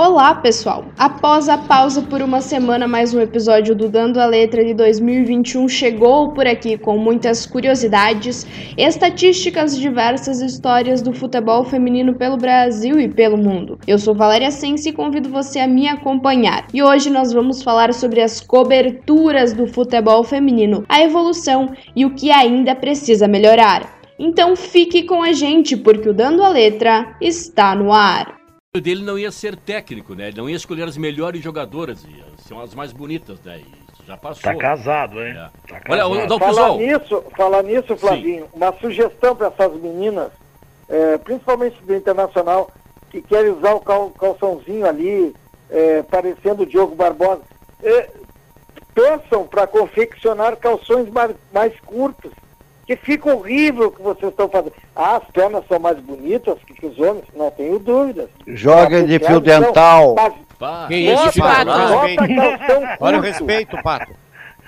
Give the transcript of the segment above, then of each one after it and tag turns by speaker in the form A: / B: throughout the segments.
A: Olá, pessoal! Após a pausa por uma semana, mais um episódio do Dando a Letra de 2021 chegou por aqui com muitas curiosidades, estatísticas e diversas histórias do futebol feminino pelo Brasil e pelo mundo. Eu sou Valéria Sense e convido você a me acompanhar. E hoje nós vamos falar sobre as coberturas do futebol feminino, a evolução e o que ainda precisa melhorar. Então fique com a gente, porque o Dando a Letra está no ar
B: dele não ia ser técnico, né? Ele não ia escolher as melhores jogadoras, ia ser as mais bonitas, né? Isso já passou.
C: Tá casado, hein? É.
B: Tá casado.
C: Olha, o falar nisso, falar nisso, Flavinho, Sim. uma sugestão para essas meninas, é, principalmente do Internacional, que querem usar o cal, calçãozinho ali, é, parecendo o Diogo Barbosa, é, peçam para confeccionar calções mais, mais curtos que fica horrível o que vocês estão fazendo. Ah, as pernas são mais bonitas que, que os homens, não tenho dúvidas.
D: Joga de fio dental.
E: Mas, que isso, Pato? Olha o respeito, Pato.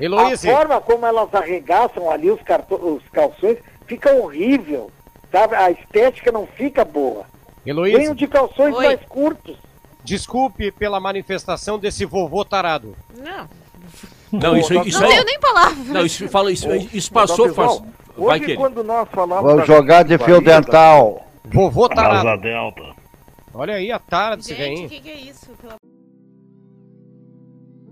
C: Heloísa. A forma como elas arregaçam ali os, os calções fica horrível. Sabe? A estética não fica boa.
E: Heloísa.
C: Venho de calções Oi. mais curtos.
E: Desculpe pela manifestação desse vovô tarado.
B: Não. Não, isso, isso
F: não é... tenho nem palavra.
B: Não, isso, fala, isso, isso passou faz,
C: Hoje, que... quando nós falamos.
D: Vamos jogar de fio dental.
E: Vovô tarado.
C: Asa Delta.
E: Olha aí a tara desse
F: Gente, o que, que é isso?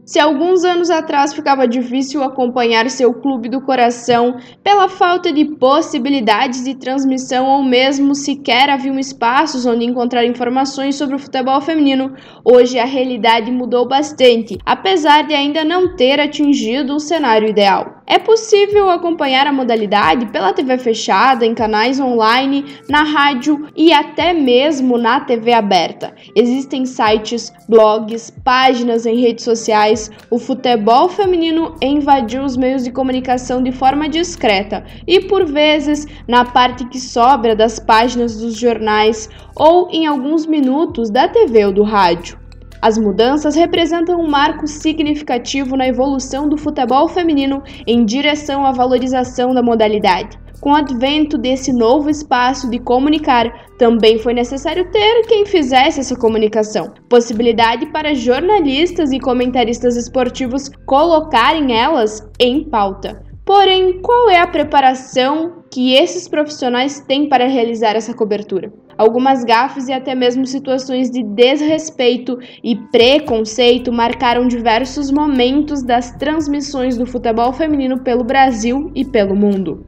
A: Se alguns anos atrás ficava difícil acompanhar seu clube do coração pela falta de possibilidades de transmissão ou mesmo sequer haviam espaços onde encontrar informações sobre o futebol feminino, hoje a realidade mudou bastante, apesar de ainda não ter atingido o cenário ideal. É possível acompanhar a modalidade pela TV fechada, em canais online, na rádio e até mesmo na TV aberta. Existem sites, blogs, páginas em redes sociais. O futebol feminino invadiu os meios de comunicação de forma discreta e, por vezes, na parte que sobra das páginas dos jornais ou em alguns minutos da TV ou do rádio. As mudanças representam um marco significativo na evolução do futebol feminino em direção à valorização da modalidade. Com o advento desse novo espaço de comunicar, também foi necessário ter quem fizesse essa comunicação. Possibilidade para jornalistas e comentaristas esportivos colocarem elas em pauta. Porém, qual é a preparação que esses profissionais têm para realizar essa cobertura? Algumas gafes e até mesmo situações de desrespeito e preconceito marcaram diversos momentos das transmissões do futebol feminino pelo Brasil e pelo mundo.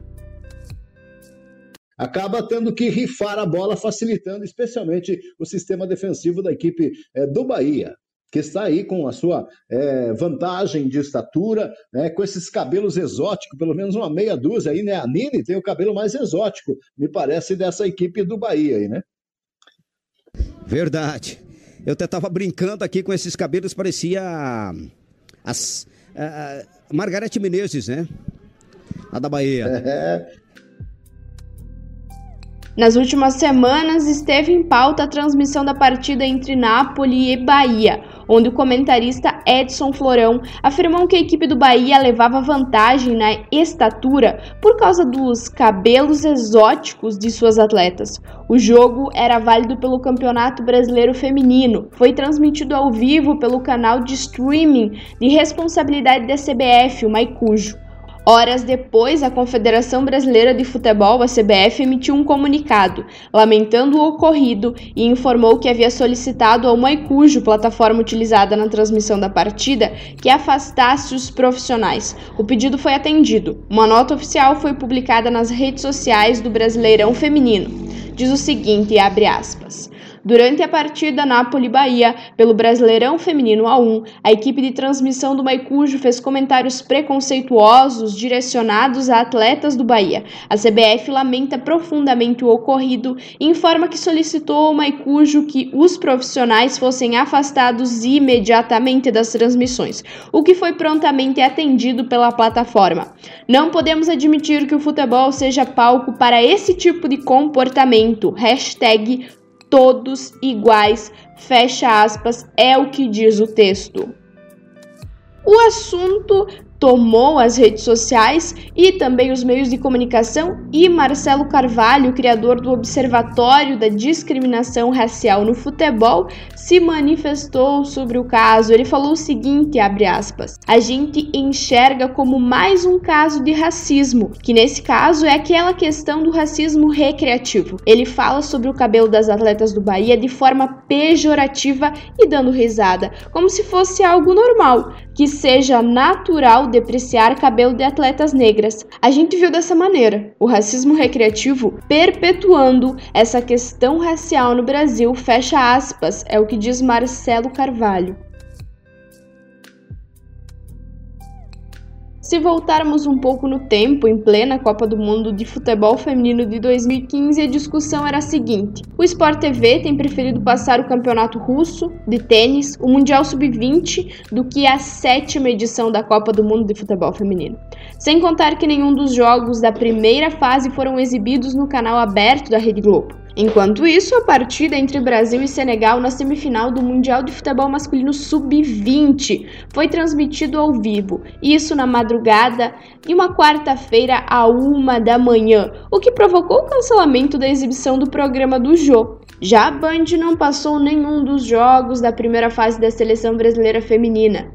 G: Acaba tendo que rifar a bola, facilitando especialmente o sistema defensivo da equipe é, do Bahia que está aí com a sua é, vantagem de estatura, né, com esses cabelos exóticos, pelo menos uma meia dúzia aí, né? A Nini tem o cabelo mais exótico, me parece, dessa equipe do Bahia aí, né?
H: Verdade. Eu até estava brincando aqui com esses cabelos, parecia as, a, a Margarete Menezes, né? A da Bahia. É.
A: Nas últimas semanas esteve em pauta a transmissão da partida entre Nápoles e Bahia onde o comentarista Edson Florão afirmou que a equipe do Bahia levava vantagem na estatura por causa dos cabelos exóticos de suas atletas. O jogo era válido pelo Campeonato Brasileiro Feminino, foi transmitido ao vivo pelo canal de streaming de responsabilidade da CBF, o Maicujo. Horas depois, a Confederação Brasileira de Futebol, a CBF, emitiu um comunicado lamentando o ocorrido e informou que havia solicitado ao Maicujo, plataforma utilizada na transmissão da partida, que afastasse os profissionais. O pedido foi atendido. Uma nota oficial foi publicada nas redes sociais do Brasileirão Feminino. Diz o seguinte, abre aspas. Durante a partida Napoli-Bahia pelo Brasileirão Feminino A1, a equipe de transmissão do Maicujo fez comentários preconceituosos direcionados a atletas do Bahia. A CBF lamenta profundamente o ocorrido e informa que solicitou ao Maicujo que os profissionais fossem afastados imediatamente das transmissões, o que foi prontamente atendido pela plataforma. Não podemos admitir que o futebol seja palco para esse tipo de comportamento. Hashtag todos iguais, fecha aspas, é o que diz o texto. O assunto tomou as redes sociais e também os meios de comunicação e Marcelo Carvalho, criador do Observatório da Discriminação Racial no Futebol, se manifestou sobre o caso. Ele falou o seguinte, abre aspas: "A gente enxerga como mais um caso de racismo, que nesse caso é aquela questão do racismo recreativo. Ele fala sobre o cabelo das atletas do Bahia de forma pejorativa e dando risada, como se fosse algo normal, que seja natural depreciar cabelo de atletas negras. A gente viu dessa maneira o racismo recreativo perpetuando essa questão racial no Brasil, fecha aspas, é o que diz Marcelo Carvalho. Se voltarmos um pouco no tempo, em plena Copa do Mundo de Futebol Feminino de 2015, a discussão era a seguinte: o Sport TV tem preferido passar o campeonato russo de tênis, o Mundial Sub-20, do que a sétima edição da Copa do Mundo de Futebol Feminino. Sem contar que nenhum dos jogos da primeira fase foram exibidos no canal aberto da Rede Globo. Enquanto isso, a partida entre Brasil e Senegal na semifinal do Mundial de Futebol Masculino Sub-20 foi transmitido ao vivo, isso na madrugada de uma quarta-feira a uma da manhã, o que provocou o cancelamento da exibição do programa do Jô. Já a Band não passou nenhum dos jogos da primeira fase da seleção brasileira feminina.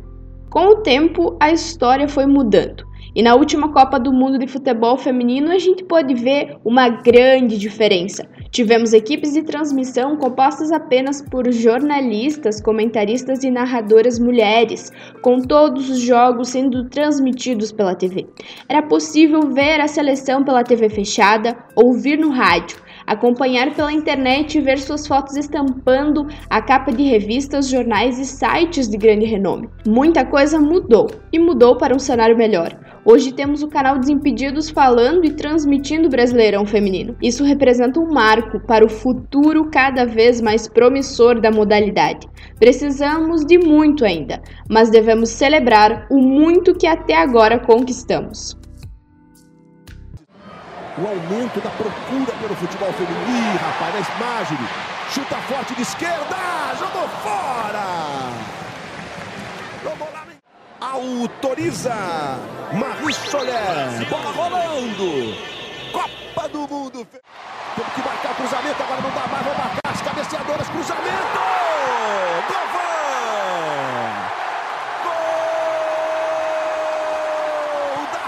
A: Com o tempo, a história foi mudando. E na última Copa do Mundo de Futebol Feminino a gente pode ver uma grande diferença. Tivemos equipes de transmissão compostas apenas por jornalistas, comentaristas e narradoras mulheres, com todos os jogos sendo transmitidos pela TV. Era possível ver a seleção pela TV fechada, ouvir no rádio, acompanhar pela internet e ver suas fotos estampando a capa de revistas, jornais e sites de grande renome. Muita coisa mudou e mudou para um cenário melhor. Hoje temos o canal Desimpedidos falando e transmitindo o Brasileirão Feminino. Isso representa um marco para o futuro cada vez mais promissor da modalidade. Precisamos de muito ainda, mas devemos celebrar o muito que até agora conquistamos.
F: O aumento da procura pelo futebol feminino. Ih, rapaz, é Magini. Chuta forte de esquerda. Jogou fora. Autoriza. Maris Soler. Bola rolando. Copa do Mundo. Temos que marcar o cruzamento. Agora não dá mais. Vou marcar as cabeceadoras. Cruzamento. Gol da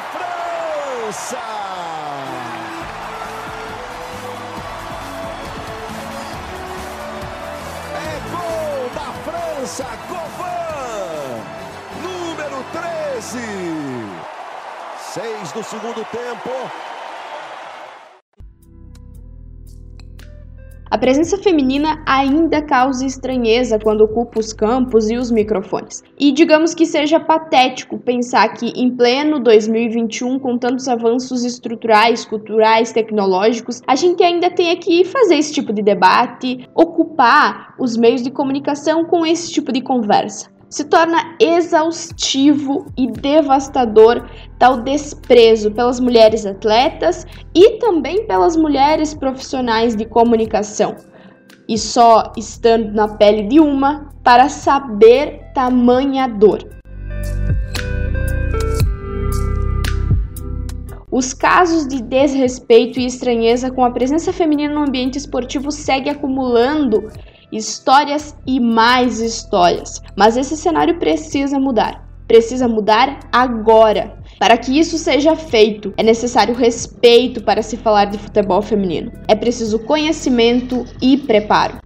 F: França. Govan, número 13. Seis do segundo tempo.
A: A presença feminina ainda causa estranheza quando ocupa os campos e os microfones. E digamos que seja patético pensar que, em pleno 2021, com tantos avanços estruturais, culturais, tecnológicos, a gente ainda tenha que fazer esse tipo de debate, ocupar os meios de comunicação com esse tipo de conversa se torna exaustivo e devastador tal desprezo pelas mulheres atletas e também pelas mulheres profissionais de comunicação. E só estando na pele de uma para saber tamanha dor. Os casos de desrespeito e estranheza com a presença feminina no ambiente esportivo seguem acumulando histórias e mais histórias. Mas esse cenário precisa mudar. Precisa mudar agora. Para que isso seja feito, é necessário respeito para se falar de futebol feminino. É preciso conhecimento e preparo.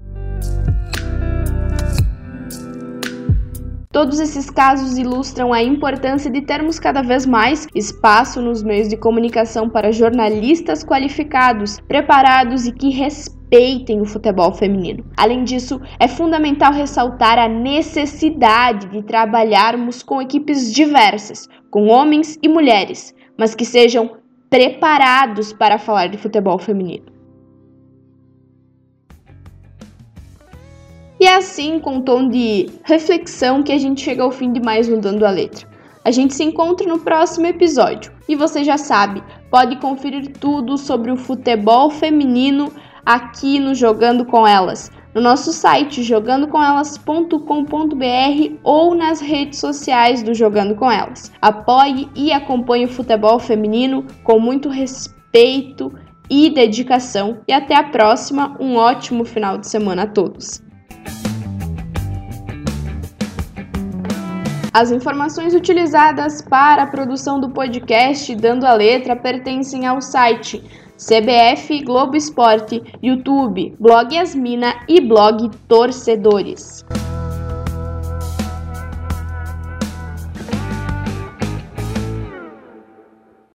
A: Todos esses casos ilustram a importância de termos cada vez mais espaço nos meios de comunicação para jornalistas qualificados, preparados e que respeitam respeitem o futebol feminino. Além disso, é fundamental ressaltar a necessidade de trabalharmos com equipes diversas, com homens e mulheres, mas que sejam preparados para falar de futebol feminino. E é assim, com um tom de reflexão, que a gente chega ao fim de mais um Dando a Letra. A gente se encontra no próximo episódio. E você já sabe, pode conferir tudo sobre o futebol feminino aqui no Jogando com Elas, no nosso site jogandocomelas.com.br ou nas redes sociais do Jogando com Elas. Apoie e acompanhe o futebol feminino com muito respeito e dedicação. E até a próxima. Um ótimo final de semana a todos. As informações utilizadas para a produção do podcast Dando a Letra pertencem ao site CBF, Globo Esporte, YouTube, Blog Yasmina e Blog Torcedores.